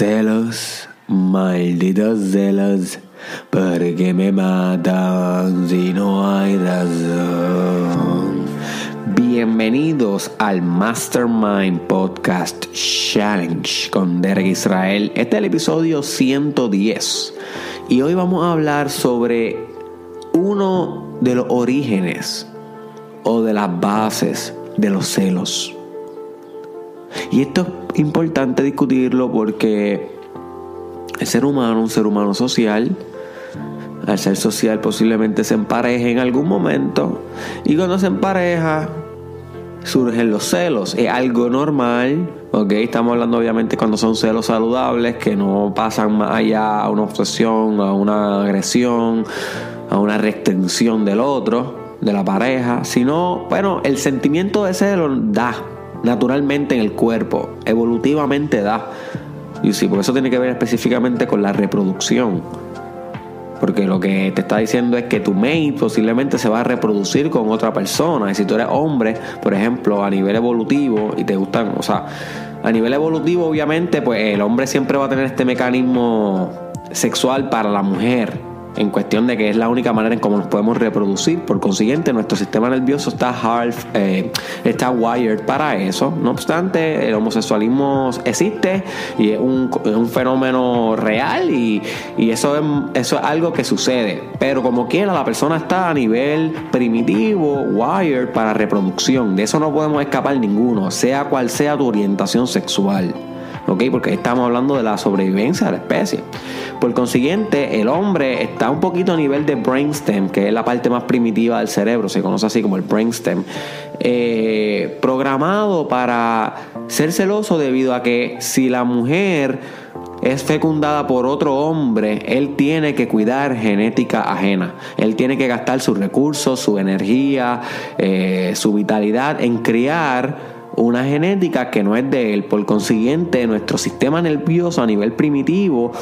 Celos, malditos celos, porque me matan si no hay razón. Bienvenidos al Mastermind Podcast Challenge con Derek Israel. Este es el episodio 110 y hoy vamos a hablar sobre uno de los orígenes o de las bases de los celos. Y esto es importante discutirlo porque el ser humano, un ser humano social, al ser social posiblemente se empareja en algún momento y cuando se empareja surgen los celos. Es algo normal, ¿ok? Estamos hablando obviamente cuando son celos saludables que no pasan más allá a una obsesión, a una agresión, a una restricción del otro, de la pareja, sino, bueno, el sentimiento de celo da naturalmente en el cuerpo, evolutivamente da. Y sí, porque eso tiene que ver específicamente con la reproducción. Porque lo que te está diciendo es que tu mate posiblemente se va a reproducir con otra persona. Y si tú eres hombre, por ejemplo, a nivel evolutivo, y te gustan, o sea, a nivel evolutivo, obviamente, pues el hombre siempre va a tener este mecanismo sexual para la mujer en cuestión de que es la única manera en cómo nos podemos reproducir. Por consiguiente, nuestro sistema nervioso está hard, eh, está wired para eso. No obstante, el homosexualismo existe y es un, fenómeno real y, eso, es, eso es algo que sucede. Pero como quiera, la persona está a nivel primitivo, wired para reproducción. De eso no podemos escapar ninguno, sea cual sea tu orientación sexual. ¿Ok? Porque estamos hablando de la sobrevivencia de la especie. Por consiguiente, el hombre está un poquito a nivel de brainstem, que es la parte más primitiva del cerebro, se conoce así como el brainstem, eh, programado para ser celoso debido a que si la mujer es fecundada por otro hombre, él tiene que cuidar genética ajena. Él tiene que gastar sus recursos, su energía, eh, su vitalidad en criar una genética que no es de él. Por consiguiente, nuestro sistema nervioso a nivel primitivo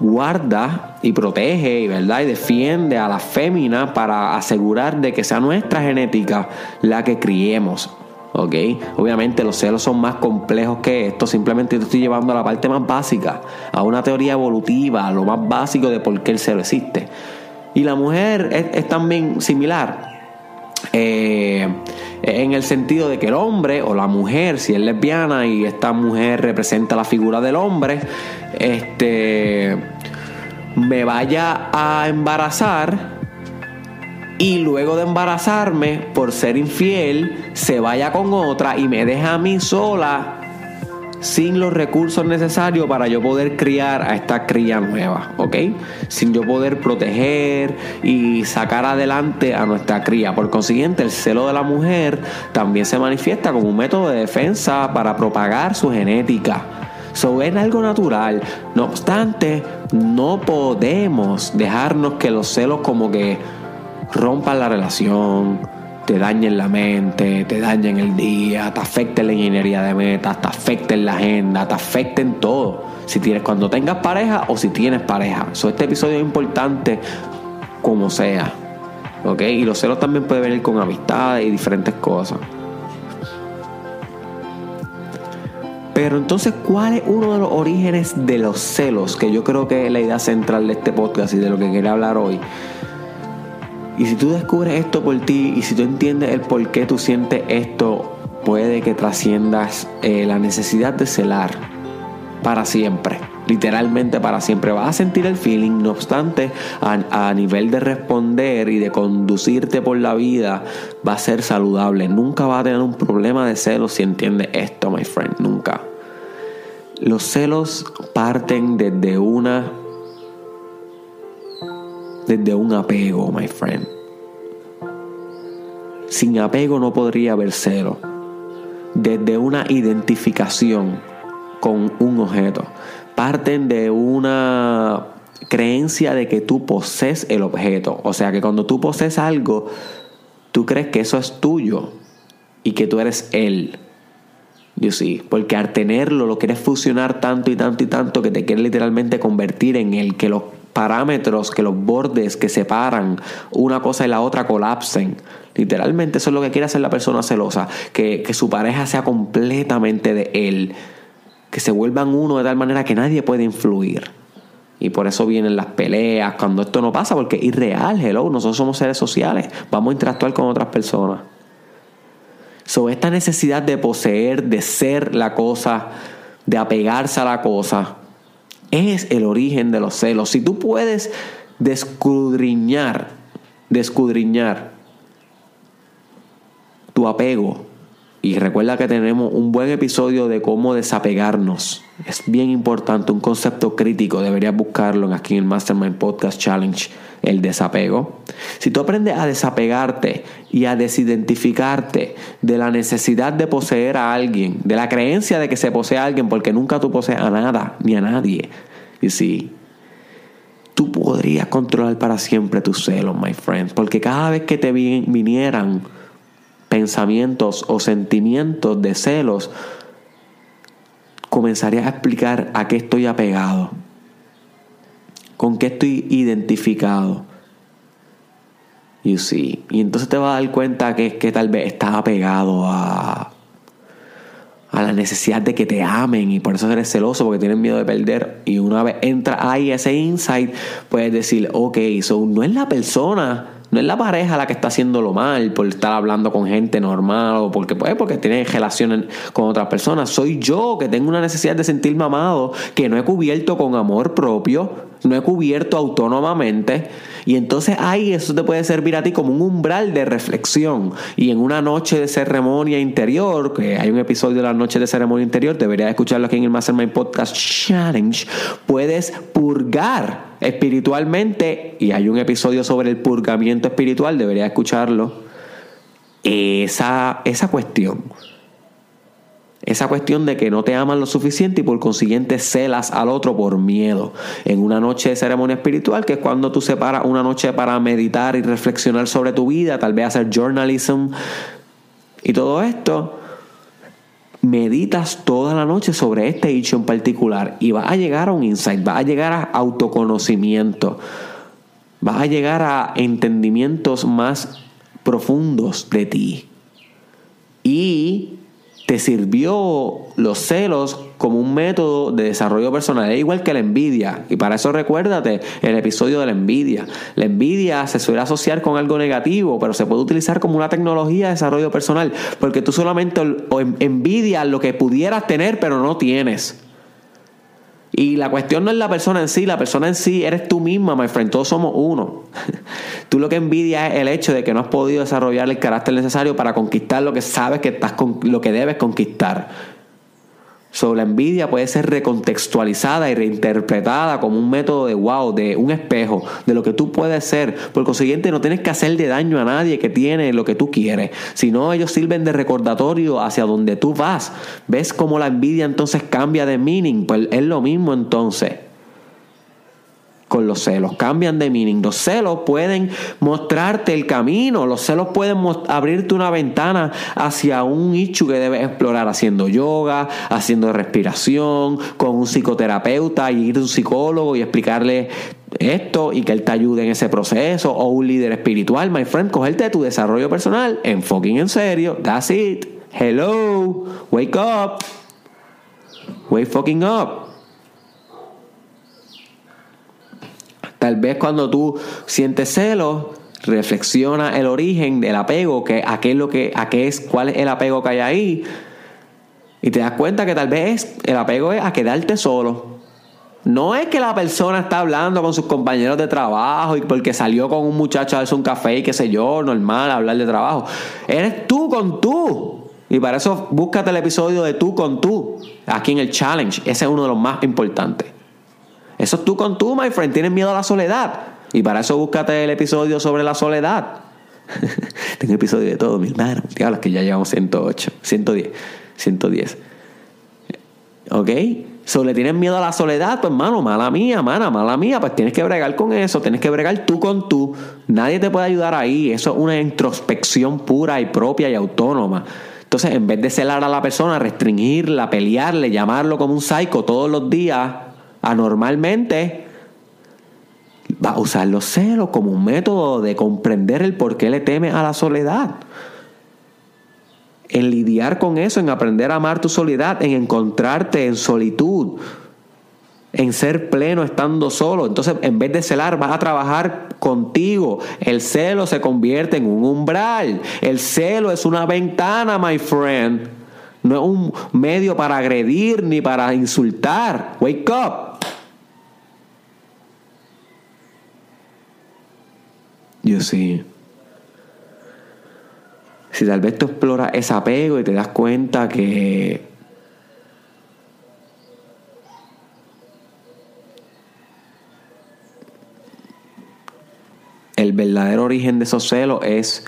guarda y protege y verdad y defiende a la fémina para asegurar de que sea nuestra genética la que criemos. ¿ok? Obviamente los celos son más complejos que esto, simplemente te estoy llevando a la parte más básica, a una teoría evolutiva, a lo más básico de por qué el celo existe. Y la mujer es, es también similar. Eh, en el sentido de que el hombre o la mujer, si es lesbiana y esta mujer representa la figura del hombre, este me vaya a embarazar y luego de embarazarme por ser infiel se vaya con otra y me deja a mí sola sin los recursos necesarios para yo poder criar a esta cría nueva, ¿ok? Sin yo poder proteger y sacar adelante a nuestra cría. Por consiguiente, el celo de la mujer también se manifiesta como un método de defensa para propagar su genética. Eso es algo natural. No obstante, no podemos dejarnos que los celos como que rompan la relación, te dañen la mente, te dañen el día, te afecten la ingeniería de metas, te afecten la agenda, te afecten todo. Si tienes cuando tengas pareja o si tienes pareja. este episodio es importante como sea. ¿Ok? Y los celos también pueden venir con amistades y diferentes cosas. Pero entonces, ¿cuál es uno de los orígenes de los celos? Que yo creo que es la idea central de este podcast y de lo que quería hablar hoy. Y si tú descubres esto por ti y si tú entiendes el por qué tú sientes esto, puede que trasciendas eh, la necesidad de celar para siempre. Literalmente para siempre. Vas a sentir el feeling, no obstante, a, a nivel de responder y de conducirte por la vida, va a ser saludable. Nunca va a tener un problema de celos si entiendes esto, my friend. Nunca. Los celos parten desde una desde un apego, my friend. Sin apego no podría haber celo. Desde una identificación con un objeto. Parten de una creencia de que tú posees el objeto. O sea que cuando tú posees algo, tú crees que eso es tuyo y que tú eres él. Yo sí, porque al tenerlo lo quieres fusionar tanto y tanto y tanto que te quieres literalmente convertir en él, que lo parámetros, que los bordes que separan una cosa y la otra colapsen. Literalmente eso es lo que quiere hacer la persona celosa, que, su pareja sea completamente de él. que se vuelvan uno de tal manera que nadie puede influir. Y por eso vienen las peleas cuando esto no pasa, porque es irreal, hello, nosotros somos seres sociales, vamos a interactuar con otras personas. Sobre esta necesidad de poseer, de ser la cosa, de apegarse a la cosa, es el origen de los celos. Si tú puedes descudriñar, descudriñar tu apego, y recuerda que tenemos un buen episodio de cómo desapegarnos. Es bien importante, un concepto crítico. Deberías buscarlo aquí en el Mastermind Podcast Challenge, el desapego. Si tú aprendes a desapegarte y a desidentificarte de la necesidad de poseer a alguien, de la creencia de que se posee a alguien, porque nunca tú posees a nada ni a nadie. Y si tú podrías controlar para siempre tus celos, my friend, porque cada vez que te vinieran pensamientos o sentimientos de celos, comenzarías a explicar a qué estoy apegado, con qué estoy identificado. You see. Y entonces te vas a dar cuenta que, que tal vez estás apegado a, a la necesidad de que te amen y por eso eres celoso porque tienes miedo de perder. Y una vez entra ahí ese insight, puedes decir, ok, so no es la persona no es la pareja la que está haciéndolo mal por estar hablando con gente normal o porque, pues, porque tiene relaciones con otras personas. Soy yo que tengo una necesidad de sentirme amado, que no he cubierto con amor propio, no he cubierto autónomamente. Y entonces ahí eso te puede servir a ti como un umbral de reflexión. Y en una noche de ceremonia interior, que hay un episodio de la noche de ceremonia interior, deberías escucharlo aquí en el Mastermind Podcast Challenge, puedes purgar espiritualmente, y hay un episodio sobre el purgamiento espiritual, debería escucharlo, esa, esa cuestión. Esa cuestión de que no te aman lo suficiente y por consiguiente celas al otro por miedo. En una noche de ceremonia espiritual, que es cuando tú separas una noche para meditar y reflexionar sobre tu vida, tal vez hacer journalism y todo esto, meditas toda la noche sobre este hecho en particular y vas a llegar a un insight, vas a llegar a autoconocimiento, vas a llegar a entendimientos más profundos de ti. Y te sirvió los celos como un método de desarrollo personal. Es igual que la envidia. Y para eso recuérdate el episodio de la envidia. La envidia se suele asociar con algo negativo, pero se puede utilizar como una tecnología de desarrollo personal. Porque tú solamente envidias lo que pudieras tener, pero no tienes. Y la cuestión no es la persona en sí, la persona en sí eres tú misma, my friend, todos somos uno. Tú lo que envidias es el hecho de que no has podido desarrollar el carácter necesario para conquistar lo que sabes que estás con, lo que debes conquistar. Sobre la envidia puede ser recontextualizada y reinterpretada como un método de wow, de un espejo, de lo que tú puedes ser. Por consiguiente, no tienes que hacerle daño a nadie que tiene lo que tú quieres, sino ellos sirven de recordatorio hacia donde tú vas. ¿Ves cómo la envidia entonces cambia de meaning? Pues es lo mismo entonces con los celos, cambian de meaning. Los celos pueden mostrarte el camino, los celos pueden abrirte una ventana hacia un nicho que debes explorar haciendo yoga, haciendo respiración, con un psicoterapeuta, y ir a un psicólogo y explicarle esto y que él te ayude en ese proceso, o un líder espiritual, my friend, cogerte tu desarrollo personal en en serio. That's it. Hello, wake up. Wake fucking up. Tal vez cuando tú sientes celos, reflexiona el origen del apego, que a qué es lo que, a qué es, cuál es el apego que hay ahí. Y te das cuenta que tal vez el apego es a quedarte solo. No es que la persona está hablando con sus compañeros de trabajo y porque salió con un muchacho a darse un café y qué sé yo, normal, hablar de trabajo. Eres tú con tú. Y para eso búscate el episodio de tú con tú, aquí en el challenge. Ese es uno de los más importantes. Eso es tú con tú, my friend. Tienes miedo a la soledad. Y para eso búscate el episodio sobre la soledad. Tengo episodio de todo, mi hermano. Diablos, que ya llevamos 108, 110, 110. ¿Ok? So, le tienes miedo a la soledad, pues hermano, mala mía, mana, mala mía, pues tienes que bregar con eso, tienes que bregar tú con tú. Nadie te puede ayudar ahí, eso es una introspección pura y propia y autónoma. Entonces, en vez de celar a la persona, restringirla, pelearle, llamarlo como un psycho todos los días, anormalmente, va a usar los celos como un método de comprender el por qué le teme a la soledad. en lidiar con eso, en aprender a amar tu soledad, en encontrarte en solitud, en ser pleno estando solo. Entonces, en vez de celar, vas a trabajar contigo. El celo se convierte en un umbral. El celo es una ventana, my friend. No es un medio para agredir ni para insultar. Wake up. Yo sí. Si tal vez tú exploras ese apego y te das cuenta que el verdadero origen de esos celos es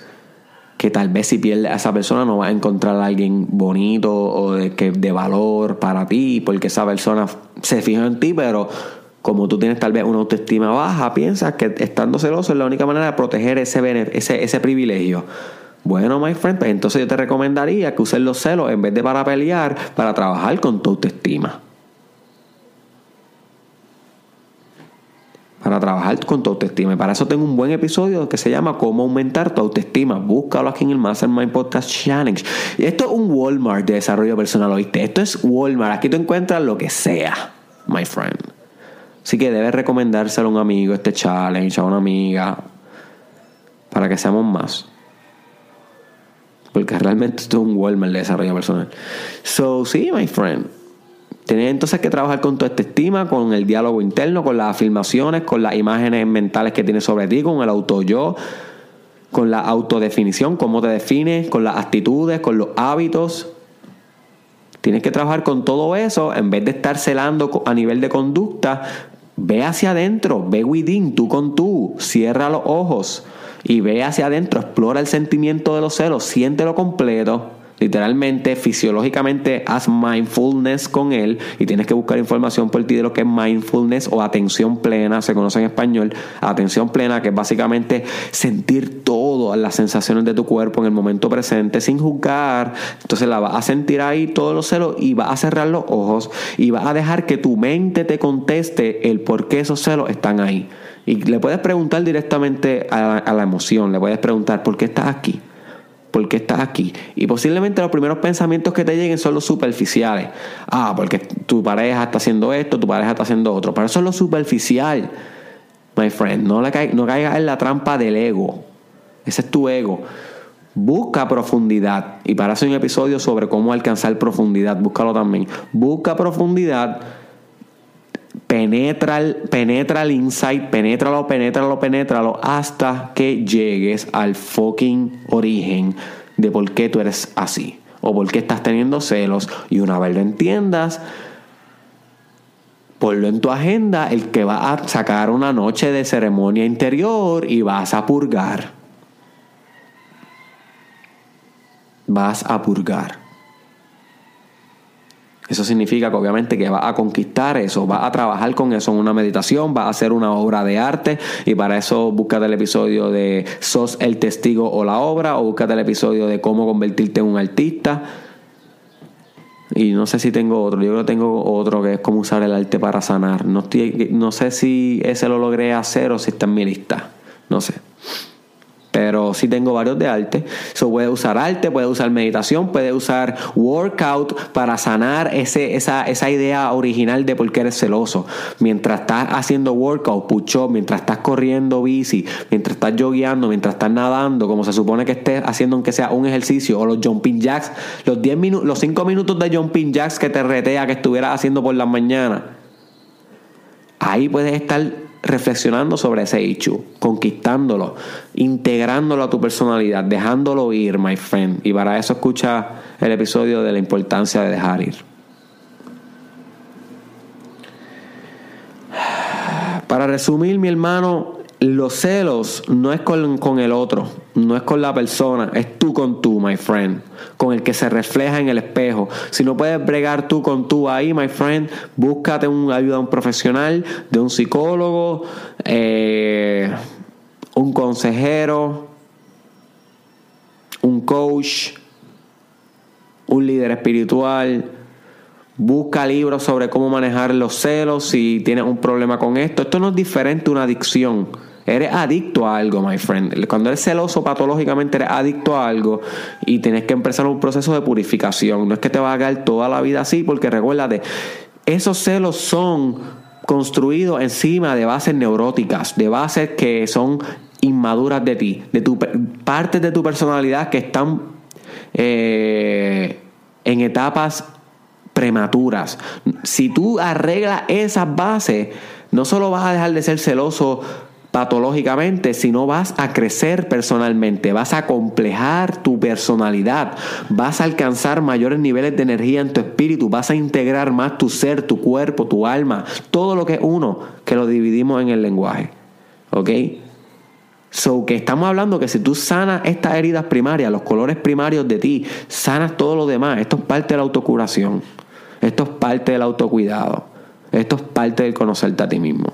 que tal vez si pierdes a esa persona no vas a encontrar a alguien bonito o de, que, de valor para ti, porque esa persona se fija en ti, pero como tú tienes tal vez una autoestima baja, piensas que estando celoso es la única manera de proteger ese, ese, ese privilegio. Bueno, my friend, pues entonces yo te recomendaría que uses los celos en vez de para pelear, para trabajar con tu autoestima. Para trabajar con tu autoestima. Y para eso tengo un buen episodio que se llama Cómo aumentar tu autoestima. Búscalo aquí en el Mastermind Podcast Challenge. Y esto es un Walmart de desarrollo personal, ¿oíste? Esto es Walmart. Aquí tú encuentras lo que sea, my friend. Así que debes recomendárselo a un amigo este challenge, a una amiga, para que seamos más. Porque realmente esto es un Walmart de desarrollo personal. So, sí, my friend. Tienes entonces que trabajar con tu autoestima, con el diálogo interno, con las afirmaciones, con las imágenes mentales que tienes sobre ti, con el auto yo, con la autodefinición, cómo te defines, con las actitudes, con los hábitos. Tienes que trabajar con todo eso en vez de estar celando a nivel de conducta. Ve hacia adentro, ve within, tú con tú, cierra los ojos y ve hacia adentro, explora el sentimiento de los celos, siéntelo completo. Literalmente, fisiológicamente, haz mindfulness con él y tienes que buscar información por ti de lo que es mindfulness o atención plena, se conoce en español, atención plena, que es básicamente sentir todas las sensaciones de tu cuerpo en el momento presente sin juzgar. Entonces la vas a sentir ahí todos los celos y vas a cerrar los ojos y vas a dejar que tu mente te conteste el por qué esos celos están ahí. Y le puedes preguntar directamente a la, emoción, le puedes preguntar, ¿por qué estás aquí? ¿Por qué estás aquí? Y posiblemente los primeros pensamientos que te lleguen son los superficiales. Ah, porque tu pareja está haciendo esto, tu pareja está haciendo otro. Pero eso es lo superficial, my friend. No, le no caigas en la trampa del ego. Ese es tu ego. Busca profundidad. Y para hay un episodio sobre cómo alcanzar profundidad. Búscalo también. Busca profundidad penetra penetra el insight, penétralo, penétralo, penétralo, hasta que llegues al fucking origen de por qué tú eres así. O por qué estás teniendo celos. Y una vez lo entiendas, ponlo en tu agenda el que va a sacar una noche de ceremonia interior y vas a purgar. Vas a purgar. Eso significa que obviamente que va a conquistar eso, va a trabajar con eso en una meditación, va a hacer una obra de arte y para eso búscate el episodio de Sos el testigo o la obra o búscate el episodio de cómo convertirte en un artista. Y no sé si tengo otro, yo creo que tengo otro que es cómo usar el arte para sanar. No, no sé si ese lo logré hacer o si está en mi lista. No sé pero sí tengo varios de arte. So, puede usar arte, puede usar meditación, puede usar workout para sanar ese, esa, esa idea original de por qué eres celoso. Mientras estás haciendo workout, pucho, mientras estás corriendo bici, mientras estás jogueando, mientras estás nadando, como se supone que estés haciendo aunque sea un ejercicio, o los jumping jacks, los 10 minutos, los 5 minutos de jumping jacks que te retea que estuvieras haciendo por la mañana. Ahí puedes estar reflexionando sobre ese hecho, conquistándolo, integrándolo a tu personalidad, dejándolo ir, my friend. Y para eso escucha el episodio de la importancia de dejar ir. Para resumir, mi hermano, los celos no es con, el otro, no es con la persona, es tú con tú, my friend, con el que se refleja en el espejo. Si no puedes bregar tú con tú ahí, my friend, búscate una ayuda de un profesional, de un psicólogo, eh, un consejero, un coach, un líder espiritual. Busca libros sobre cómo manejar los celos si tienes un problema con esto. Esto no es diferente a una adicción Eres adicto a algo, my friend. Cuando eres celoso patológicamente eres adicto a algo y tienes que empezar un proceso de purificación. No es que te va a quedar toda la vida así, porque recuérdate, esos celos son construidos encima de bases neuróticas, de bases que son inmaduras de ti, de tu partes de tu personalidad que están eh, en etapas prematuras. Si tú arreglas esas bases, no solo vas a dejar de ser celoso patológicamente, sino vas a crecer personalmente, vas a complejar tu personalidad, vas a alcanzar mayores niveles de energía en tu espíritu, vas a integrar más tu ser, tu cuerpo, tu alma, todo lo que es uno, que lo dividimos en el lenguaje. ¿Ok? So que estamos hablando que si tú sanas estas heridas primarias, los colores primarios de ti, sanas todo lo demás. Esto es parte de la autocuración. Esto es parte del autocuidado. Esto es parte del conocerte a ti mismo.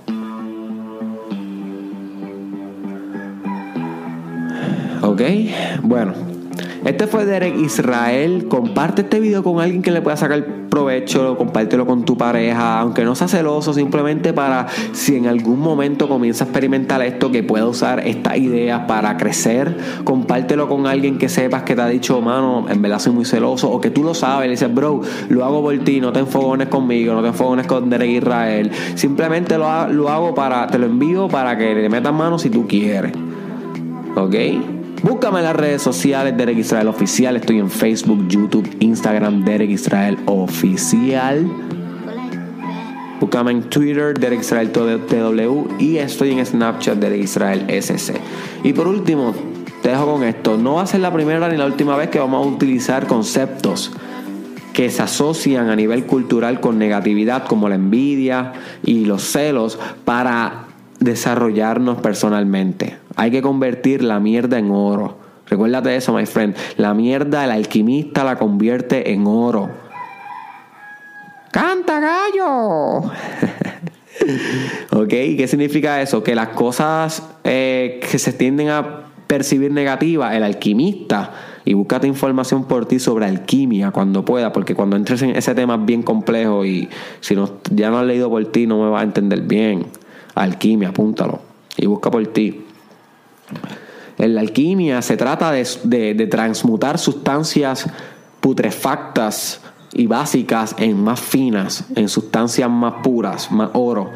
¿Ok? Bueno, este fue Derek Israel. Comparte este video con alguien que le pueda sacar provecho, compártelo con tu pareja, aunque no sea celoso, simplemente para si en algún momento comienza a experimentar esto, que pueda usar estas ideas para crecer. Compártelo con alguien que sepas que te ha dicho, mano, en verdad soy muy celoso, o que tú lo sabes, le dices, bro, lo hago por ti, no te enfogones conmigo, no te enfogones con Derek Israel. Simplemente lo, lo hago para, te lo envío para que le metas mano si tú quieres. ¿Ok? Búscame en las redes sociales Derek Israel Oficial. Estoy en Facebook, YouTube, Instagram, Derek Israel Oficial. Búscame en Twitter, Derek Israel TW. Y estoy en Snapchat, Derek Israel SC. Y por último, te dejo con esto. No va a ser la primera ni la última vez que vamos a utilizar conceptos que se asocian a nivel cultural con negatividad, como la envidia y los celos, para desarrollarnos personalmente. Hay que convertir la mierda en oro. Recuérdate eso, my friend. La mierda, el alquimista la convierte en oro. ¡Canta gallo! ¿Ok? ¿Qué significa eso? Que las cosas eh, que se tienden a percibir negativas, el alquimista, y búscate información por ti sobre alquimia cuando pueda, porque cuando entres en ese tema es bien complejo y si no, ya no has leído por ti no me vas a entender bien. Alquimia, apúntalo y busca por ti. En la alquimia se trata de, transmutar sustancias putrefactas y básicas en más finas, en sustancias más puras, más oro.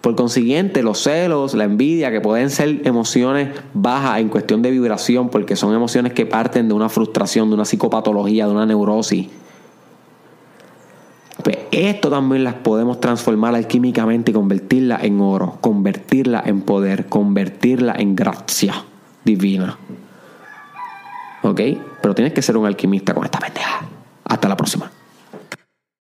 Por consiguiente, los celos, la envidia, que pueden ser emociones bajas en cuestión de vibración, porque son emociones que parten de una frustración, de una psicopatología, de una neurosis. Pues esto también las podemos transformar alquímicamente y convertirla en oro, convertirla en poder, convertirla en gracia divina. ¿Ok? Pero tienes que ser un alquimista con esta pendeja. Hasta la próxima.